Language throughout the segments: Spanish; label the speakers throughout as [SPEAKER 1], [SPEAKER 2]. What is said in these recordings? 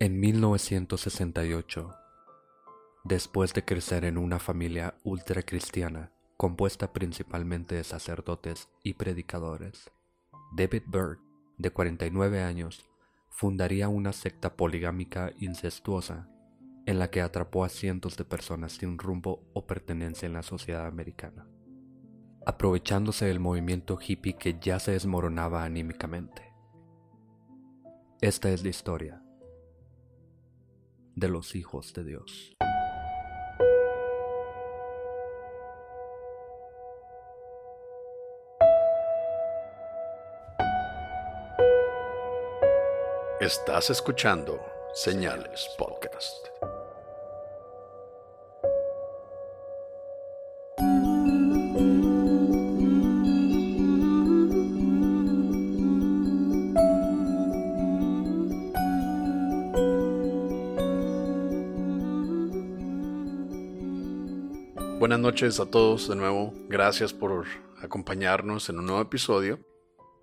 [SPEAKER 1] En 1968, después de crecer en una familia ultracristiana compuesta principalmente de sacerdotes y predicadores, David Byrd, de 49 años, fundaría una secta poligámica incestuosa en la que atrapó a cientos de personas sin rumbo o pertenencia en la sociedad americana, aprovechándose del movimiento hippie que ya se desmoronaba anímicamente. Esta es la historia de los hijos de Dios.
[SPEAKER 2] Estás escuchando Señales Podcast. Noches a todos de nuevo. Gracias por acompañarnos en un nuevo episodio.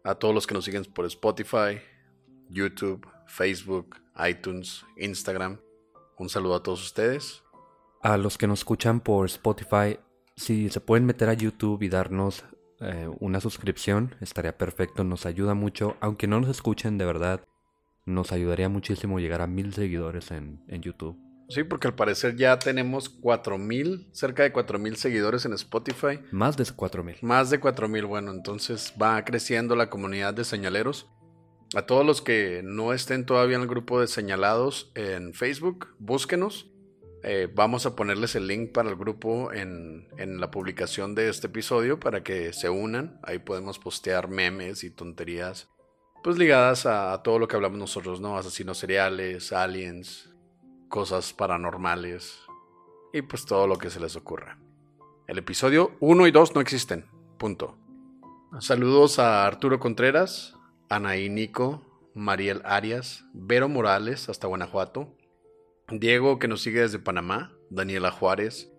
[SPEAKER 2] A todos los que nos siguen por Spotify, YouTube, Facebook, iTunes, Instagram. Un saludo a todos ustedes.
[SPEAKER 1] A los que nos escuchan por Spotify, si se pueden meter a YouTube y darnos eh, una suscripción, estaría perfecto, nos ayuda mucho. Aunque no nos escuchen de verdad, nos ayudaría muchísimo llegar a mil seguidores en, en YouTube.
[SPEAKER 2] Sí, porque al parecer ya tenemos cuatro mil, cerca de cuatro mil seguidores en Spotify.
[SPEAKER 1] Más de cuatro mil.
[SPEAKER 2] Más de cuatro mil, bueno, entonces va creciendo la comunidad de señaleros. A todos los que no estén todavía en el grupo de señalados en Facebook, búsquenos. Eh, vamos a ponerles el link para el grupo en, en, la publicación de este episodio para que se unan. Ahí podemos postear memes y tonterías, pues ligadas a, a todo lo que hablamos nosotros, ¿no? Asesinos seriales, aliens, cosas paranormales y pues todo lo que se les ocurra. El episodio 1 y 2 no existen. Punto. Saludos a Arturo Contreras, Anaí Nico, Mariel Arias, Vero Morales hasta Guanajuato, Diego que nos sigue desde Panamá, Daniela Juárez,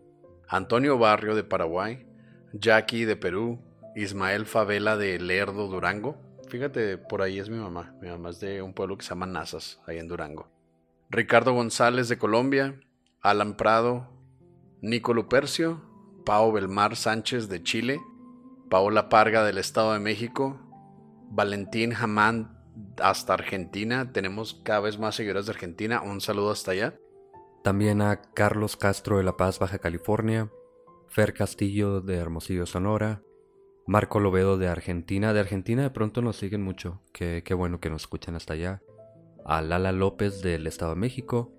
[SPEAKER 2] Antonio Barrio de Paraguay, Jackie de Perú, Ismael Favela de Lerdo, Durango. Fíjate, por ahí es mi mamá. Mi mamá es de un pueblo que se llama Nazas, ahí en Durango. Ricardo González de Colombia, Alan Prado, Nico Lupercio, Pao Belmar Sánchez de Chile, Paola Parga del Estado de México, Valentín Jamán hasta Argentina. Tenemos cada vez más seguidores de Argentina. Un saludo hasta allá.
[SPEAKER 1] También a Carlos Castro de La Paz, Baja California, Fer Castillo de Hermosillo, Sonora, Marco Lobedo de Argentina. De Argentina de pronto nos siguen mucho. Qué, qué bueno que nos escuchan hasta allá a Lala López del Estado de México,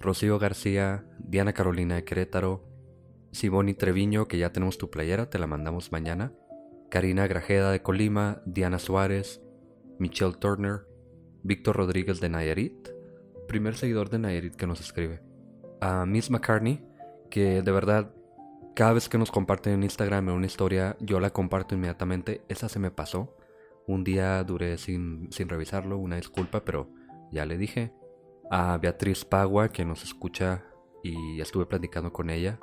[SPEAKER 1] Rocío García, Diana Carolina de Querétaro, Simoni Treviño, que ya tenemos tu playera, te la mandamos mañana, Karina Grajeda de Colima, Diana Suárez, Michelle Turner, Víctor Rodríguez de Nayarit, primer seguidor de Nayarit que nos escribe, a Miss McCartney, que de verdad cada vez que nos comparten en Instagram una historia, yo la comparto inmediatamente, esa se me pasó. Un día duré sin, sin revisarlo, una disculpa, pero ya le dije. A Beatriz Pagua, que nos escucha y estuve platicando con ella.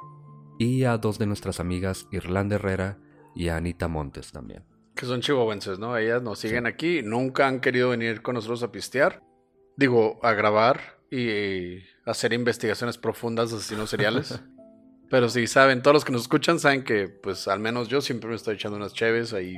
[SPEAKER 1] Y a dos de nuestras amigas, Irlanda Herrera y a Anita Montes también.
[SPEAKER 2] Que son chihuahuenses, ¿no? Ellas nos siguen aquí, nunca han querido venir con nosotros a pistear. Digo, a grabar y hacer investigaciones profundas de asesinos seriales. Pero si saben, todos los que nos escuchan saben que, pues, al menos yo siempre me estoy echando unas cheves ahí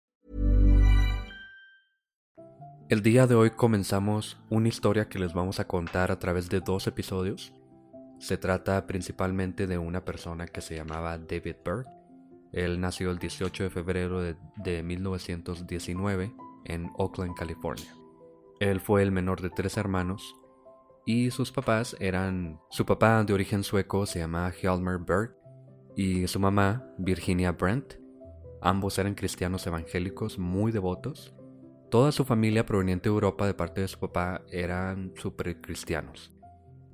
[SPEAKER 1] El día de hoy comenzamos una historia que les vamos a contar a través de dos episodios. Se trata principalmente de una persona que se llamaba David Berg. Él nació el 18 de febrero de, de 1919 en Oakland, California. Él fue el menor de tres hermanos y sus papás eran su papá de origen sueco se llamaba Hjalmar Berg y su mamá Virginia Brent. Ambos eran cristianos evangélicos muy devotos. Toda su familia proveniente de Europa de parte de su papá eran super cristianos.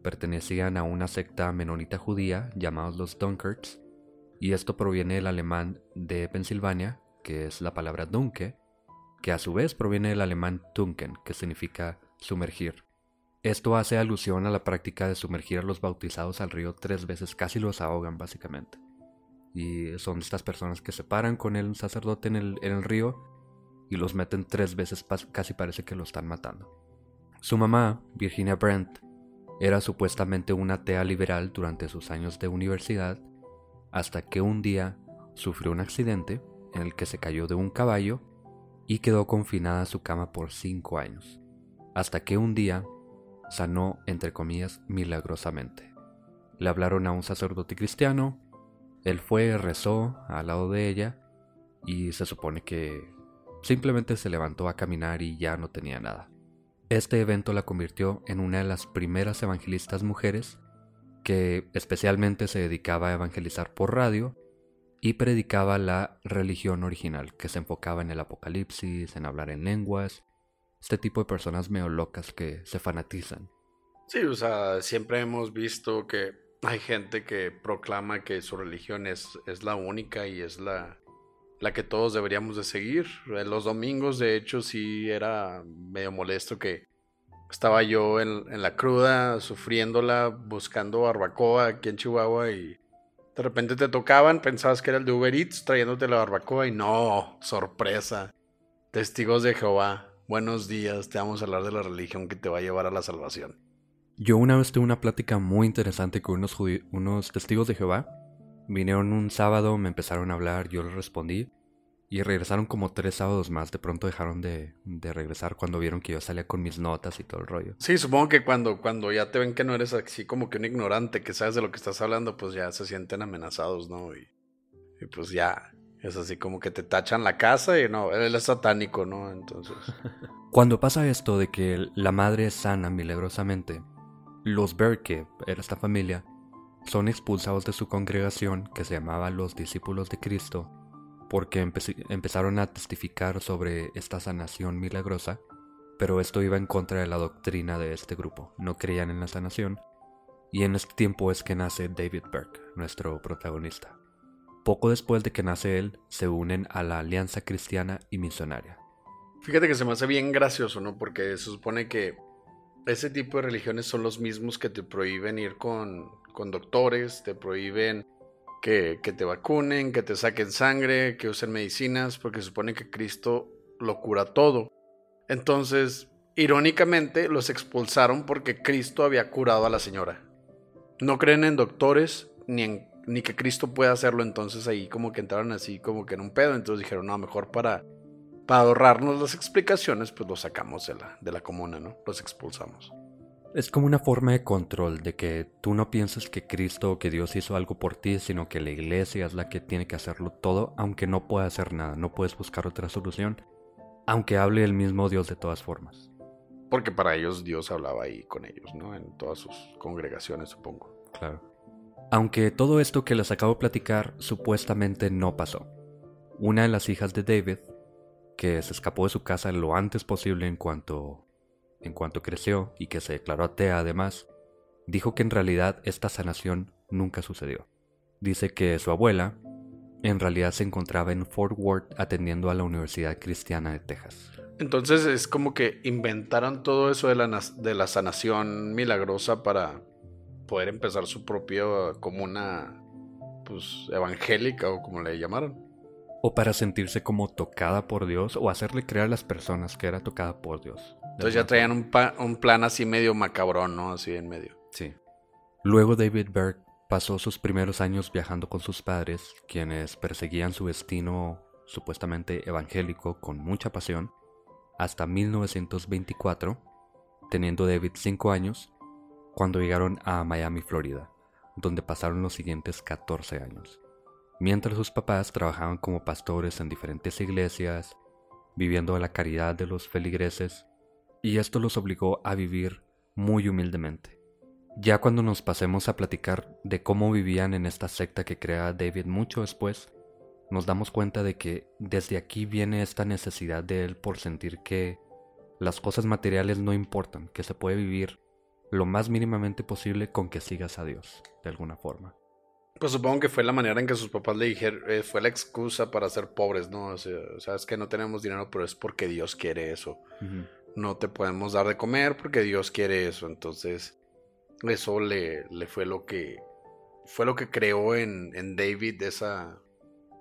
[SPEAKER 1] Pertenecían a una secta menonita judía llamados los Dunkards y esto proviene del alemán de Pensilvania, que es la palabra Dunke, que a su vez proviene del alemán Tunken, que significa sumergir. Esto hace alusión a la práctica de sumergir a los bautizados al río tres veces, casi los ahogan básicamente. Y son estas personas que se paran con el sacerdote en el, río y los meten tres veces, casi parece que lo están matando. Su mamá, Virginia Brent, era supuestamente una atea liberal durante sus años de universidad, hasta que un día sufrió un accidente en el que se cayó de un caballo y quedó confinada a su cama por cinco años, hasta que un día sanó, entre comillas, milagrosamente. Le hablaron a un sacerdote cristiano, él fue, rezó al lado de ella y se supone que simplemente se levantó a caminar y ya no tenía nada. Este evento la convirtió en una de las primeras evangelistas mujeres que especialmente se dedicaba a evangelizar por radio y predicaba la religión original, que se enfocaba en el apocalipsis, en hablar en lenguas este tipo de personas medio locas que se fanatizan.
[SPEAKER 2] Sí, o sea, siempre hemos visto que hay gente que proclama que su religión es, es la única y es la, la que todos deberíamos de seguir. En los domingos, de hecho, sí era medio molesto que estaba yo en, en la cruda, sufriéndola, buscando barbacoa aquí en Chihuahua y de repente te tocaban, pensabas que era el de Uber Eats trayéndote la barbacoa y no, sorpresa. Testigos de Jehová buenos días, te vamos a hablar de la religión que te va a llevar a la salvación.
[SPEAKER 1] Yo una vez tuve una plática muy interesante con unos, unos testigos de Jehová. Vinieron un sábado, me empezaron a hablar, yo les respondí. Y regresaron como tres sábados más. De pronto dejaron de, de, regresar cuando vieron que yo salía con mis notas y todo el rollo.
[SPEAKER 2] Sí, supongo que cuando, cuando ya te ven que no eres así como que un ignorante, que sabes de lo que estás hablando, pues ya se sienten amenazados, ¿no? Y, y pues ya, es así como que te tachan la casa y no, él es satánico, ¿no? Entonces.
[SPEAKER 1] Cuando pasa esto de que la madre es sana milagrosamente, los Berke, era esta familia, son expulsados de su congregación que se llamaba los discípulos de Cristo porque empezaron a testificar sobre esta sanación milagrosa, pero esto iba en contra de la doctrina de este grupo, no creían en la sanación, y en este tiempo es que nace David Burke, nuestro protagonista. Poco después de que nace él, se unen a la Alianza Cristiana y Misionaria.
[SPEAKER 2] Fíjate que se me hace bien gracioso, ¿no? Porque se supone que ese tipo de religiones son los mismos que te prohíben ir con, con doctores, te prohíben que, que, te vacunen, que te saquen sangre, que usen medicinas, porque supone que Cristo lo cura todo. Entonces, irónicamente, los expulsaron porque Cristo había curado a la señora. No creen en doctores ni en ni que Cristo pueda hacerlo, entonces ahí como que entraron así como que en un pedo, entonces dijeron, no, mejor para, para ahorrarnos las explicaciones, pues los sacamos de la, de la comuna, ¿no? Los expulsamos.
[SPEAKER 1] Es como una forma de control, de que tú no piensas que Cristo o que Dios hizo algo por ti, sino que la iglesia es la que tiene que hacerlo todo, aunque no pueda hacer nada, no puedes buscar otra solución, aunque hable el mismo Dios de todas formas.
[SPEAKER 2] Porque para ellos Dios hablaba ahí con ellos, ¿no? En todas sus congregaciones, supongo.
[SPEAKER 1] Claro. Aunque todo esto que les acabo de platicar supuestamente no pasó. Una de las hijas de David, que se escapó de su casa lo antes posible en cuanto, en cuanto creció y que se declaró atea además, dijo que en realidad esta sanación nunca sucedió. Dice que su abuela en realidad se encontraba en Fort Worth atendiendo a la Universidad Cristiana de Texas.
[SPEAKER 2] Entonces es como que inventaron todo eso de la, de la sanación milagrosa para poder empezar su propia comuna pues evangélica o como le llamaron.
[SPEAKER 1] O para sentirse como tocada por Dios o hacerle creer a las personas que era tocada por Dios.
[SPEAKER 2] Entonces ya traían un, un, plan así medio macabrón, ¿no? Así en medio.
[SPEAKER 1] Sí. Luego David Berg pasó sus primeros años viajando con sus padres, quienes perseguían su destino supuestamente evangélico con mucha pasión, hasta 1924, teniendo David 5 años, cuando llegaron a Miami, Florida, donde pasaron los siguientes 14 años. Mientras sus papás trabajaban como pastores en diferentes iglesias, viviendo a la caridad de los feligreses, y esto los obligó a vivir muy humildemente. Ya cuando nos pasemos a platicar de cómo vivían en esta secta que crea David mucho después, nos damos cuenta de que desde aquí viene esta necesidad de él por sentir que las cosas materiales no importan, que se puede vivir lo más mínimamente posible con que sigas a Dios, de alguna forma.
[SPEAKER 2] Pues supongo que fue la manera en que sus papás le dijeron, eh, fue la excusa para ser pobres, ¿no? O sea, es que no tenemos dinero, pero es porque Dios quiere eso. No te podemos dar de comer porque Dios quiere eso. Entonces, eso le, le fue lo que fue lo que creó en, en David esa,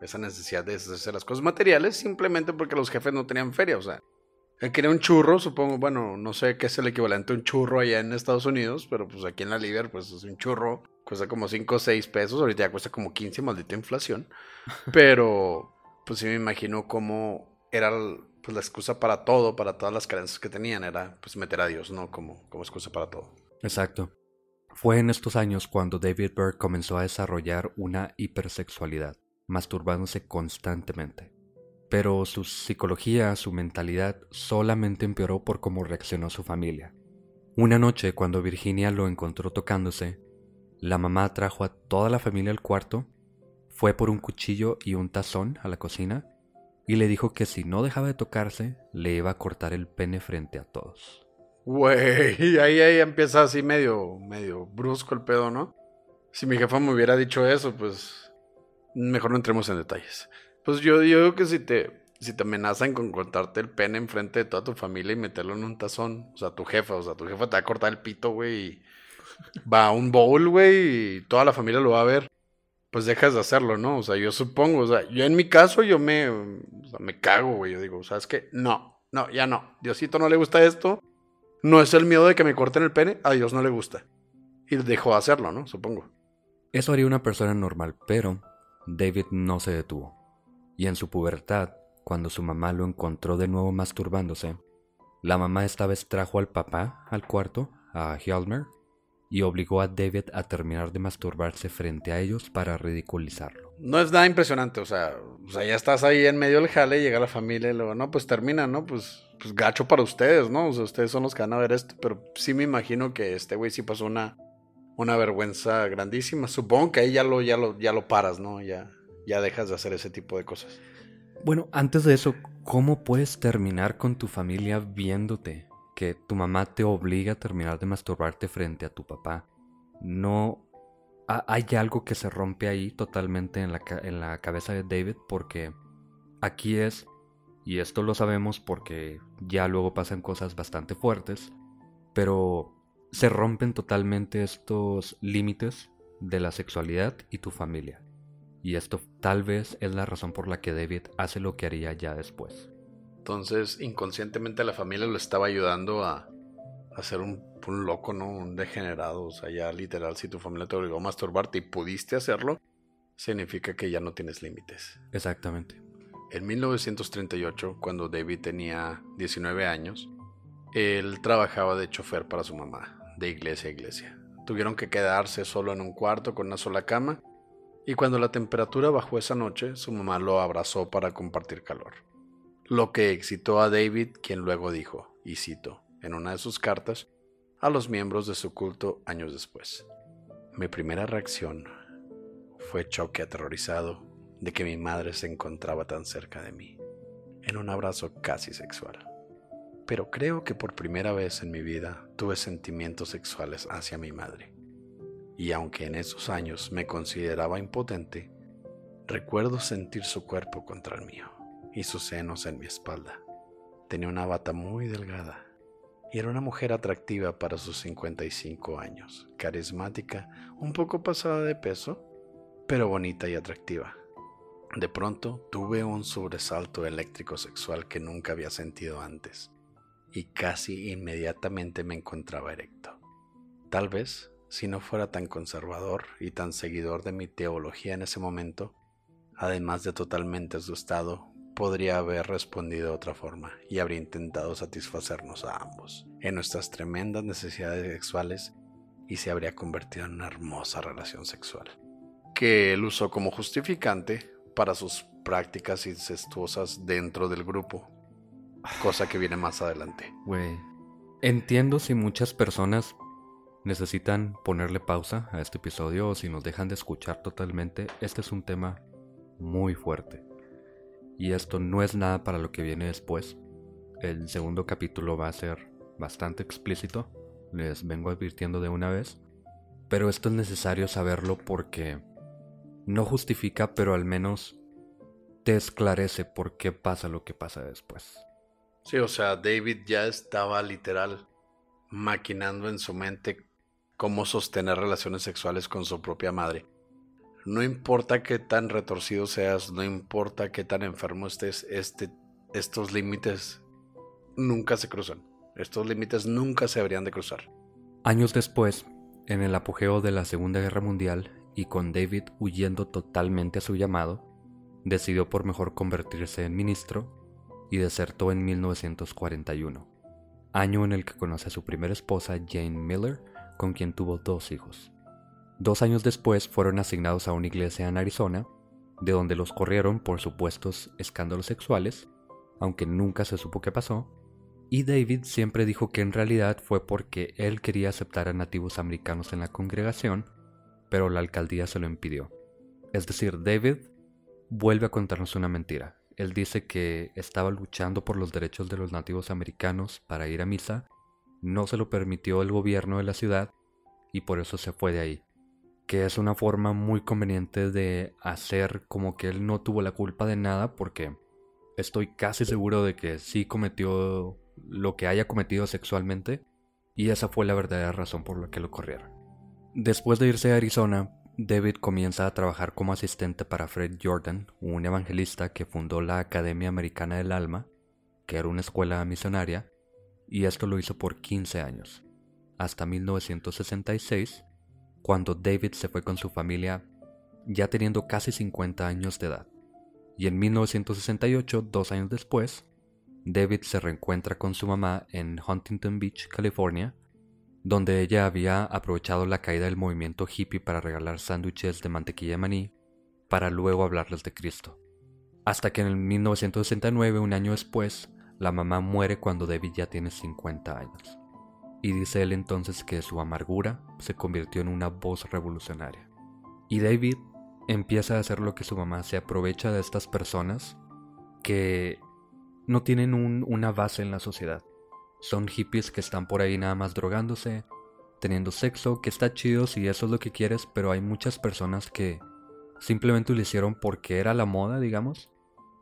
[SPEAKER 2] esa necesidad de hacer las cosas materiales simplemente porque los jefes no tenían feria. O sea, él quería un churro, supongo, bueno, no sé qué es el equivalente a un churro allá en Estados Unidos, pero pues aquí en la Liber, pues es un churro, cuesta como 5 o 6 pesos, ahorita ya cuesta como 15, maldita inflación. Pero, pues sí me imagino cómo era pues, la excusa para todo, para todas las carencias que tenían, era pues meter a Dios, ¿no? Como, como excusa para todo.
[SPEAKER 1] Exacto. Fue en estos años cuando David Berg comenzó a desarrollar una hipersexualidad masturbándose constantemente. Pero su psicología, su mentalidad, solamente empeoró por cómo reaccionó su familia. Una noche, cuando Virginia lo encontró tocándose, la mamá trajo a toda la familia al cuarto, fue por un cuchillo y un tazón a la cocina y le dijo que si no dejaba de tocarse, le iba a cortar el pene frente a todos.
[SPEAKER 2] Güey, ahí, ahí empieza así medio, medio brusco el pedo, ¿no? Si mi jefa me hubiera dicho eso, pues Mejor no entremos en detalles. Pues yo, digo que si te, si te amenazan con cortarte el pene enfrente de toda tu familia y meterlo en un tazón, o sea, tu jefa, o sea, tu jefa te va a cortar el pito, güey, y va a un bowl, güey, y toda la familia lo va a ver, pues dejas de hacerlo, ¿no? O sea, yo supongo, o sea, yo en mi caso, yo me, o sea, me cago, güey, yo digo, ¿sabes qué? No, no, ya no, Diosito no le gusta esto, no es el miedo de que me corten el pene, a Dios no le gusta. Y dejó de hacerlo, ¿no? Supongo.
[SPEAKER 1] Eso haría una persona normal, pero David no se detuvo, y en su pubertad, cuando su mamá lo encontró de nuevo masturbándose, la mamá esta vez trajo al papá al cuarto, a Hjalmer, y obligó a David a terminar de masturbarse frente a ellos para ridiculizarlo.
[SPEAKER 2] No es nada impresionante, o sea, o sea ya estás ahí en medio del jale, llega la familia y luego, no, pues termina, ¿no? Pues, pues gacho para ustedes, ¿no? O sea, ustedes son los que van a ver esto, pero sí me imagino que este güey sí pasó una una vergüenza grandísima. Supongo que ahí ya lo, ya lo, ya lo paras, ¿no? Ya, ya dejas de hacer ese tipo de cosas.
[SPEAKER 1] Bueno, antes de eso, ¿cómo puedes terminar con tu familia viéndote? Que tu mamá te obliga a terminar de masturbarte frente a tu papá. No... Hay algo que se rompe ahí totalmente en la, en la cabeza de David porque aquí es, y esto lo sabemos porque ya luego pasan cosas bastante fuertes, pero se rompen totalmente estos límites de la sexualidad y tu familia. Y esto tal vez es la razón por la que David hace lo que haría ya después.
[SPEAKER 2] Entonces, inconscientemente la familia lo estaba ayudando a, a ser un, loco, ¿no? Un degenerado. O sea, ya literal, si tu familia te obligó a masturbarte y pudiste hacerlo, significa que ya no tienes límites.
[SPEAKER 1] Exactamente.
[SPEAKER 2] En 1938, cuando David tenía 19 años, él trabajaba de chofer para su mamá, de iglesia a iglesia. Tuvieron que quedarse solo en un cuarto con una sola cama, y cuando la temperatura bajó esa noche, su mamá lo abrazó para compartir calor. Lo que excitó a David, quien luego dijo, y cito, en una de sus cartas, a los miembros de su culto años después. Mi primera reacción fue choque aterrorizado de que mi madre se encontraba tan cerca de mí, en un abrazo casi sexual pero creo que por primera vez en mi vida tuve sentimientos sexuales hacia mi madre. Y aunque en esos años me consideraba impotente, recuerdo sentir su cuerpo contra el mío y sus senos en mi espalda. Tenía una bata muy delgada y era una mujer atractiva para sus 55 años, carismática, un poco pasada de peso, pero bonita y atractiva. De pronto tuve un sobresalto eléctrico sexual que nunca había sentido antes y casi inmediatamente me encontraba erecto. Tal vez, si no fuera tan conservador y tan seguidor de mi teología en ese momento, además de totalmente asustado, podría haber respondido de otra forma y habría intentado satisfacernos a ambos en nuestras tremendas necesidades sexuales y se habría convertido en una hermosa relación sexual, que él usó como justificante para sus prácticas incestuosas dentro del grupo, cosa que viene más adelante.
[SPEAKER 1] Entiendo si muchas personas necesitan ponerle pausa a este episodio o si nos dejan de escuchar totalmente, este es un tema muy fuerte. Y esto no es nada para lo que viene después. El segundo capítulo va a ser bastante explícito, les vengo advirtiendo de una vez. Pero esto es necesario saberlo porque no justifica, pero al menos te esclarece por qué pasa lo que pasa después.
[SPEAKER 2] Sí, o sea, David ya estaba literal maquinando en su mente cómo sostener relaciones sexuales con su propia madre. No importa qué tan retorcido seas, no importa qué tan enfermo estés, este, estos límites nunca se cruzan. Estos límites nunca se deberían de cruzar.
[SPEAKER 1] Años después, en el apogeo de la Segunda Guerra Mundial y con David huyendo totalmente a su llamado, decidió por mejor convertirse en ministro y desertó en 1941, año en el que conoce a su primera esposa Jane Miller, con quien tuvo dos hijos. Dos años después fueron asignados a una iglesia en Arizona, de donde los corrieron por supuestos escándalos sexuales, aunque nunca se supo qué pasó, y David siempre dijo que en realidad fue porque él quería aceptar a nativos americanos en la congregación, pero la alcaldía se lo impidió. Es decir, David vuelve a contarnos una mentira. Él dice que estaba luchando por los derechos de los nativos americanos para ir a misa, no se lo permitió el gobierno de la ciudad y por eso se fue de ahí que es una forma muy conveniente de hacer como que él no tuvo la culpa de nada porque estoy casi seguro de que sí cometió lo que haya cometido sexualmente y esa fue la verdadera razón por la que lo corrieron. Después de irse a Arizona, David comienza a trabajar como asistente para Fred Jordan, un evangelista que fundó la Academia Americana del Alma, que era una escuela misionaria, y esto lo hizo por 15 años, hasta 1966, cuando David se fue con su familia ya teniendo casi 50 años de edad. Y en 1968, dos años después, David se reencuentra con su mamá en Huntington Beach, California, donde ella había aprovechado la caída del movimiento hippie para regalar sándwiches de mantequilla de maní, para luego hablarles de Cristo. Hasta que en 1969, un año después, la mamá muere cuando David ya tiene 50 años y dice él entonces que su amargura se convirtió en una voz revolucionaria. Y David empieza a hacer lo que su mamá se aprovecha de estas personas que no tienen una base en la sociedad. Son hippies que están por ahí nada más drogándose, teniendo sexo, que está chido si eso es lo que quieres, pero hay muchas personas que simplemente lo hicieron porque era la moda, digamos,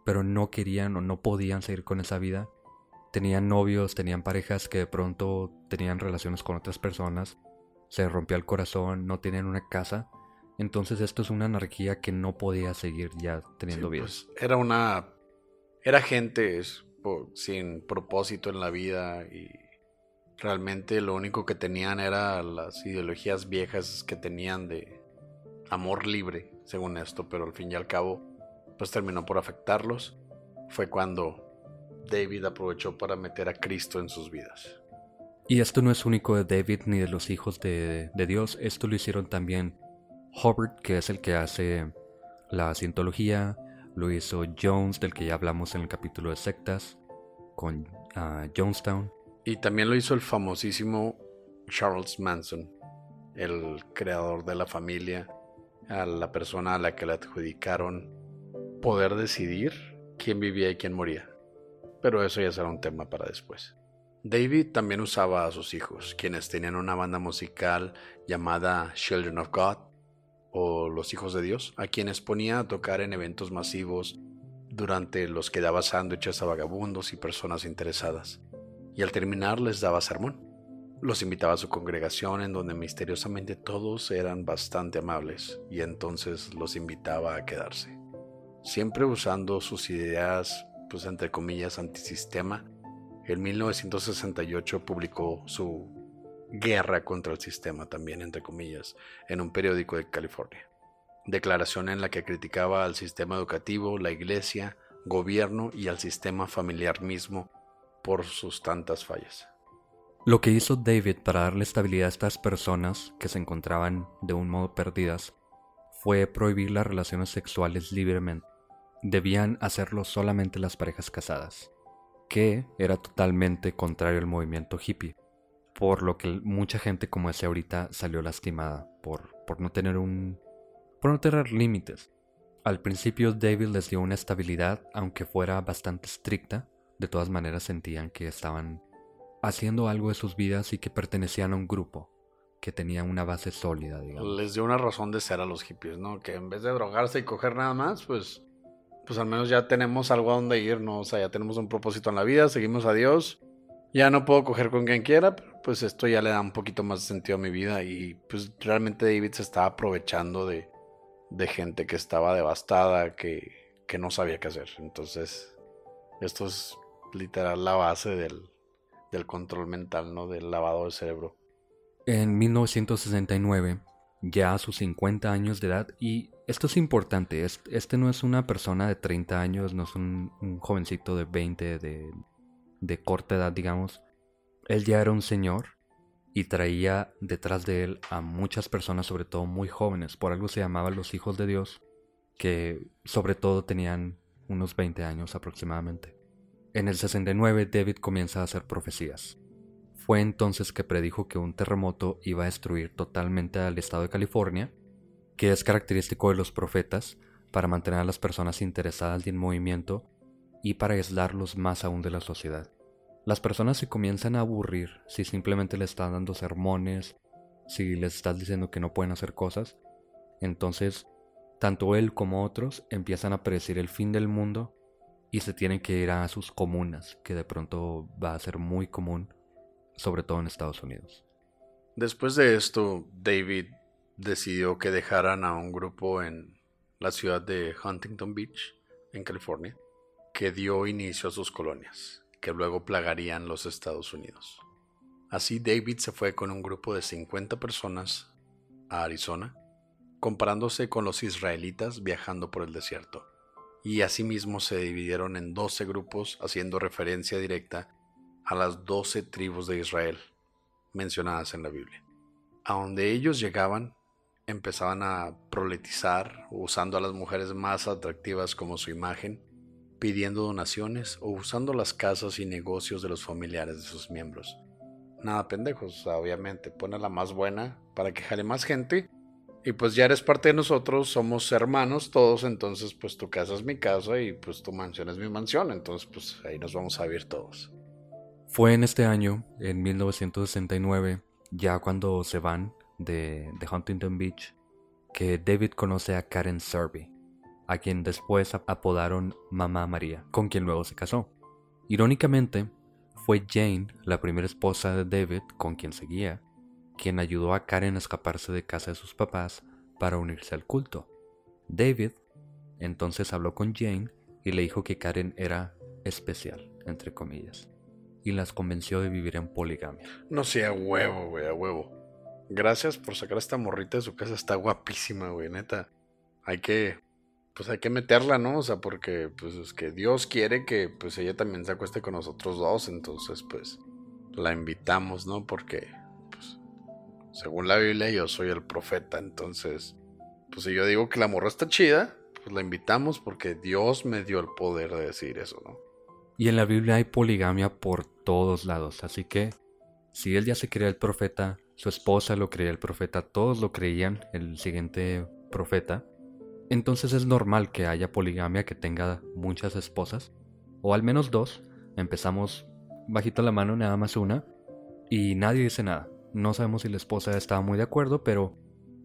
[SPEAKER 1] pero no querían o no podían seguir con esa vida tenían novios, tenían parejas que de pronto tenían relaciones con otras personas, se rompía el corazón, no tenían una casa. Entonces esto es una anarquía que no podía seguir ya teniendo vida. Pues,
[SPEAKER 2] era una... Era gente sin propósito en la vida y realmente lo único que tenían era las ideologías viejas que tenían de amor libre, según esto, pero al fin y al cabo, pues terminó por afectarlos. Fue cuando David aprovechó para meter a Cristo en sus vidas.
[SPEAKER 1] Y esto no es único de David ni de los hijos de, Dios, esto lo hicieron también Hubbard, que es el que hace la cientología, lo hizo Jones, del que ya hablamos en el capítulo de sectas, con uh, Jonestown.
[SPEAKER 2] Y también lo hizo el famosísimo Charles Manson, el creador de la familia, a la persona a la que le adjudicaron poder decidir quién vivía y quién moría pero eso ya será un tema para después. David también usaba a sus hijos, quienes tenían una banda musical llamada Children of God o Los Hijos de Dios, a quienes ponía a tocar en eventos masivos durante los que daba sándwiches a vagabundos y personas interesadas, y al terminar les daba sermón. Los invitaba a su congregación en donde misteriosamente todos eran bastante amables y entonces los invitaba a quedarse, siempre usando sus ideas pues entre comillas, antisistema, en 1968 publicó su guerra contra el sistema también, entre comillas, en un periódico de California. Declaración en la que criticaba al sistema educativo, la iglesia, gobierno y al sistema familiar mismo por sus tantas fallas.
[SPEAKER 1] Lo que hizo David para darle estabilidad a estas personas que se encontraban de un modo perdidas fue prohibir las relaciones sexuales libremente. Debían hacerlo solamente las parejas casadas, que era totalmente contrario al movimiento hippie, por lo que mucha gente como ese ahorita salió lastimada por, por no tener un por no tener límites. Al principio David les dio una estabilidad, aunque fuera bastante estricta, de todas maneras sentían que estaban haciendo algo de sus vidas y que pertenecían a un grupo que tenía una base sólida, digamos.
[SPEAKER 2] Les dio una razón de ser a los hippies, ¿no? Que en vez de drogarse y coger nada más, pues, pues al menos ya tenemos algo a donde ir, ¿no? O sea, ya tenemos un propósito en la vida, seguimos a Dios. Ya no puedo coger con quien quiera, pues esto ya le da un poquito más de sentido a mi vida y pues realmente David se estaba aprovechando de, de gente que estaba devastada, que, que no sabía qué hacer. Entonces, esto es literal la base del, del control mental, ¿no? Del lavado de cerebro.
[SPEAKER 1] En 1969, ya a sus 50 años de edad, y esto es importante, este no es una persona de 30 años, no es un, jovencito de 20, de, de corta edad, digamos. Él ya era un señor y traía detrás de él a muchas personas, sobre todo muy jóvenes, por algo se llamaban los hijos de Dios, que sobre todo tenían unos 20 años aproximadamente. En el 69 David comienza a hacer profecías. Fue entonces que predijo que un terremoto iba a destruir totalmente al estado de California, que es característico de los profetas para mantener a las personas interesadas y en movimiento y para aislarlos más aún de la sociedad. Las personas se comienzan a aburrir si simplemente le estás dando sermones, si les estás diciendo que no pueden hacer cosas. Entonces, tanto él como otros empiezan a predecir el fin del mundo y se tienen que ir a sus comunas, que de pronto va a ser muy común, sobre todo en Estados Unidos.
[SPEAKER 2] Después de esto, David decidió que dejaran a un grupo en la ciudad de Huntington Beach, en California, que dio inicio a sus colonias, que luego plagarían los Estados Unidos. Así David se fue con un grupo de 50 personas a Arizona, comparándose con los israelitas viajando por el desierto y asimismo se dividieron en doce grupos haciendo referencia directa a las doce tribus de Israel mencionadas en la Biblia. A donde ellos llegaban, empezaban a proletizar usando a las mujeres más atractivas como su imagen, pidiendo donaciones o usando las casas y negocios de los familiares de sus miembros. Nada pendejos, obviamente, pone la más buena para que jale más gente y pues ya eres parte de nosotros, somos hermanos todos, entonces pues tu casa es mi casa y pues tu mansión es mi mansión, entonces pues ahí nos vamos a vivir todos.
[SPEAKER 1] Fue en este año, en 1969, ya cuando se van de, Huntington Beach, que David conoce a Karen Serby, a quien después apodaron Mamá María, con quien luego se casó. Irónicamente, fue Jane, la primera esposa de David, con quien seguía, quien ayudó a Karen a escaparse de casa de sus papás para unirse al culto. David entonces habló con Jane y le dijo que Karen era especial, entre comillas, y las convenció de vivir en poligamia.
[SPEAKER 2] No sea huevo, güey, a huevo. Gracias por sacar a esta morrita de su casa, está guapísima, güey, neta. Hay que, pues hay que meterla, ¿no? O sea, porque, pues es que Dios quiere que, pues ella también se acueste con nosotros dos, entonces, pues, la invitamos, ¿no? Porque según la Biblia, yo soy el profeta. Entonces, pues si yo digo que la morra está chida, pues la invitamos porque Dios me dio el poder de decir eso, ¿no?
[SPEAKER 1] Y en la Biblia hay poligamia por todos lados. Así que, si él ya se creía el profeta, su esposa lo creía el profeta, todos lo creían, el siguiente profeta. Entonces es normal que haya poligamia, que tenga muchas esposas, o al menos dos. Empezamos bajito la mano, nada más una, y nadie dice nada. No sabemos si la esposa estaba muy de acuerdo, pero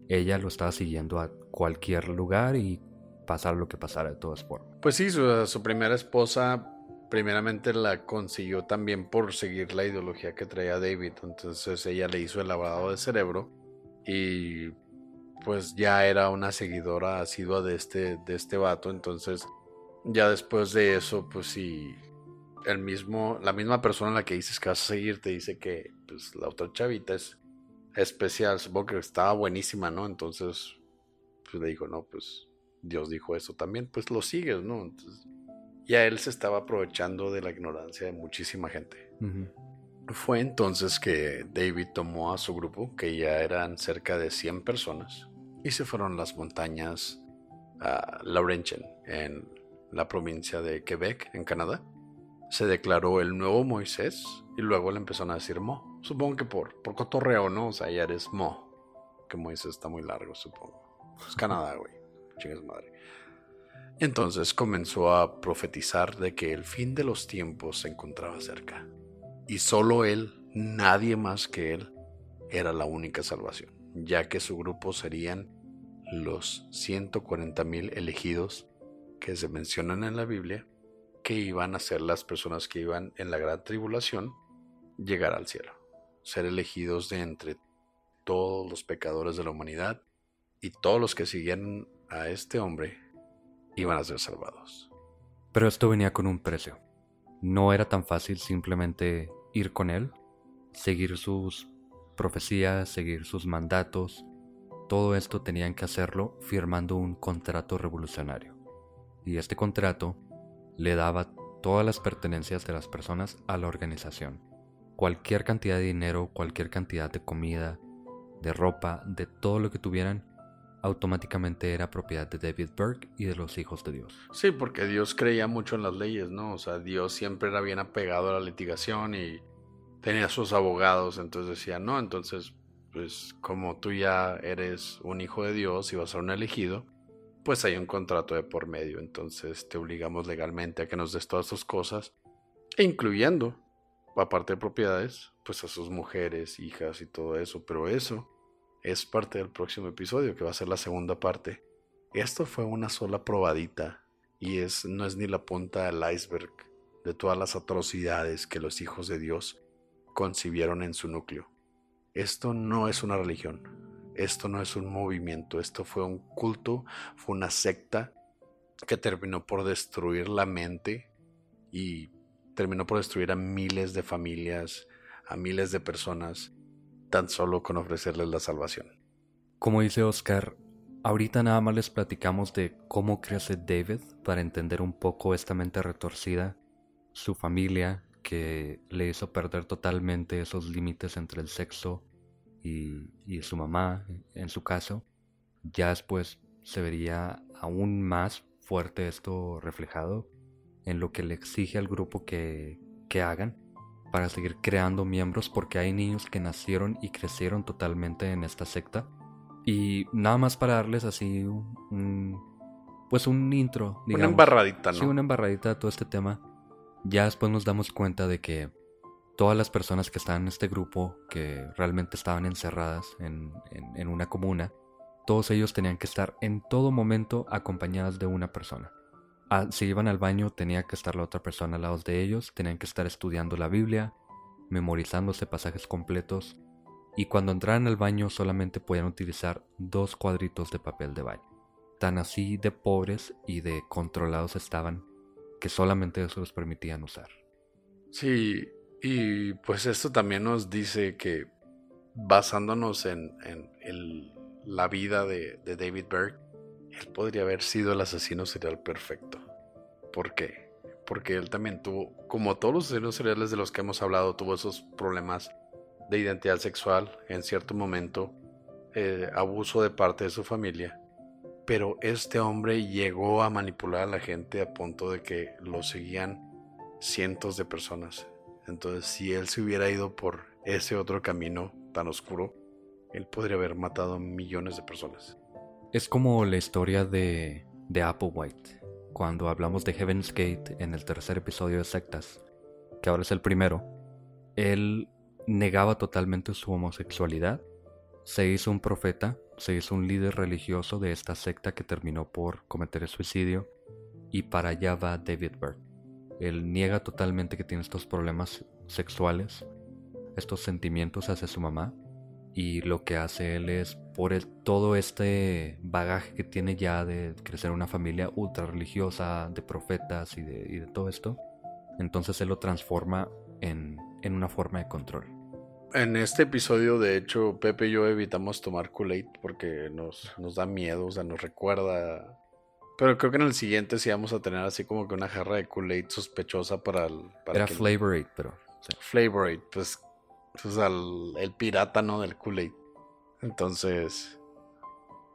[SPEAKER 1] ella lo estaba siguiendo a cualquier lugar y pasar lo que pasara de todas formas.
[SPEAKER 2] Pues sí, su, primera esposa primeramente la consiguió también por seguir la ideología que traía David. Entonces ella le hizo el lavado de cerebro y pues ya era una seguidora asidua de este, de este vato. Entonces ya después de eso, pues sí, el mismo, la misma persona a la que dices que vas a seguir te dice que pues, la otra chavita es especial, supongo que estaba buenísima, ¿no? Entonces, pues le dijo, no, pues Dios dijo eso también, pues lo sigues, ¿no? Entonces, ya él se estaba aprovechando de la ignorancia de muchísima gente. Fue entonces que David tomó a su grupo, que ya eran cerca de 100 personas, y se fueron a las montañas a Laurentian, en la provincia de Quebec, en Canadá. Se declaró el nuevo Moisés y luego le empezaron a decir Mo. Supongo que por, por cotorreo, ¿no? O sea, ya eres Mo. Que Moisés está muy largo, supongo. Es Canadá, güey. Chingas madre. Entonces comenzó a profetizar de que el fin de los tiempos se encontraba cerca. Y solo él, nadie más que él, era la única salvación, ya que su grupo serían los 140.000 elegidos que se mencionan en la Biblia, que iban a ser las personas que iban en la gran tribulación llegar al cielo, ser elegidos de entre todos los pecadores de la humanidad y todos los que siguen a este hombre iban a ser salvados.
[SPEAKER 1] Pero esto venía con un precio. No era tan fácil simplemente ir con él, seguir sus profecías, seguir sus mandatos. Todo esto tenían que hacerlo firmando un contrato revolucionario. Y este contrato le daba todas las pertenencias de las personas a la organización. Cualquier cantidad de dinero, cualquier cantidad de comida, de ropa, de todo lo que tuvieran, automáticamente era propiedad de David Burke y de los hijos de Dios.
[SPEAKER 2] Sí, porque Dios creía mucho en las leyes, ¿no? O sea, Dios siempre era bien apegado a la litigación y tenía sus abogados, entonces decía, no, entonces, pues como tú ya eres un hijo de Dios y vas a ser un elegido, pues hay un contrato de por medio, entonces te obligamos legalmente a que nos des todas tus cosas, incluyendo, aparte de propiedades, pues a sus mujeres, hijas y todo eso, pero eso es parte del próximo episodio, que va a ser la segunda parte. Esto fue una sola probadita y es, no es ni la punta del iceberg de todas las atrocidades que los hijos de Dios concibieron en su núcleo. Esto no es una religión, esto no es un movimiento, esto fue un culto, fue una secta que terminó por destruir la mente y terminó por destruir a miles de familias, a miles de personas tan solo con ofrecerles la salvación.
[SPEAKER 1] Como dice Oscar, ahorita nada más les platicamos de cómo crece David para entender un poco esta mente retorcida, su familia que le hizo perder totalmente esos límites entre el sexo y, y su mamá, en su caso. Ya después se vería aún más fuerte esto reflejado en lo que le exige al grupo que, que hagan para seguir creando miembros porque hay niños que nacieron y crecieron totalmente en esta secta. Y nada más para darles así un, pues un intro,
[SPEAKER 2] digamos. Una embarradita, ¿no?
[SPEAKER 1] Sí, una embarradita de todo este tema. Ya después nos damos cuenta de que todas las personas que estaban en este grupo, que realmente estaban encerradas en, en una comuna, todos ellos tenían que estar en todo momento acompañadas de una persona. Ah, si iban al baño tenía que estar la otra persona al lado de ellos, tenían que estar estudiando la Biblia, memorizándose pasajes completos, y cuando entraran al baño solamente podían utilizar dos cuadritos de papel de baño. Tan así de pobres y de controlados estaban que solamente eso los permitían usar.
[SPEAKER 2] Sí, y pues esto también nos dice que basándonos en, la vida de, de David Berg, él podría haber sido el asesino serial perfecto. ¿Por qué? Porque él también tuvo, como todos los asesinos seriales de los que hemos hablado, tuvo esos problemas de identidad sexual en cierto momento, eh, abuso de parte de su familia. Pero este hombre llegó a manipular a la gente a punto de que lo seguían cientos de personas. Entonces, si él se hubiera ido por ese otro camino tan oscuro, él podría haber matado millones de personas.
[SPEAKER 1] Es como la historia de, de Applewhite, cuando hablamos de Heaven's Gate en el tercer episodio de Sectas, que ahora es el primero. Él negaba totalmente su homosexualidad, se hizo un profeta, se hizo un líder religioso de esta secta que terminó por cometer el suicidio, y para allá va David Burke. Él niega totalmente que tiene estos problemas sexuales, estos sentimientos hacia su mamá, y lo que hace él es por todo este bagaje que tiene ya de crecer una familia ultra religiosa, de profetas y de, todo esto, Entonces él lo transforma en, en una forma de control.
[SPEAKER 2] En este episodio, de hecho, Pepe y yo evitamos tomar Kool-Aid porque nos, nos da miedo, o sea, nos recuerda. Pero creo que en el siguiente sí vamos a tener así como que una jarra de Kool-Aid sospechosa para el. Para
[SPEAKER 1] Era
[SPEAKER 2] que-
[SPEAKER 1] Flavor Aid, pero... sí.
[SPEAKER 2] Flavor Aid, pues. Sea, el, pirata, ¿no? Del Kool-Aid. Entonces.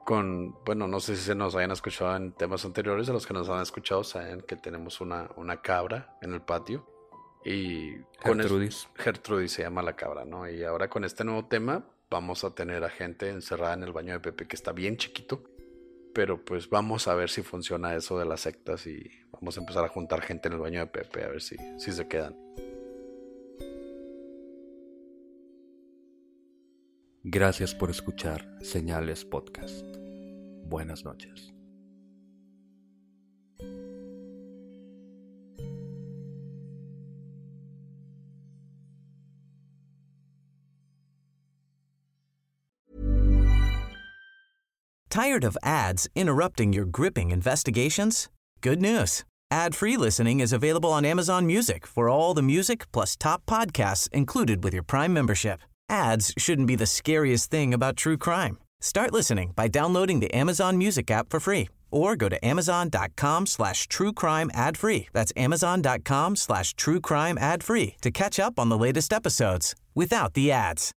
[SPEAKER 2] Con. Bueno, no sé si se nos hayan escuchado en temas anteriores. A los que nos han escuchado saben que tenemos una, una cabra en el patio. Y con es-
[SPEAKER 1] Gertrudis.
[SPEAKER 2] Gertrudis se llama la cabra, ¿no? Y ahora con este nuevo tema vamos a tener a gente encerrada en el baño de Pepe que está bien chiquito. Pero pues vamos a ver si funciona eso de las sectas y vamos a empezar a juntar gente en el baño de Pepe a ver si, si se quedan.
[SPEAKER 1] Gracias por escuchar Señales Podcast. Buenas noches.
[SPEAKER 3] Tired of ads interrupting your gripping investigations? Good news. Ad-free listening is available on Amazon Music for all the music plus top podcasts included with your Prime membership. Ads shouldn't be the scariest thing about true crime. Start listening by downloading the Amazon Music app for free or go to amazon.com slash true crime ad free. That's amazon.com slash true crime ad free to catch up on the latest episodes without the ads.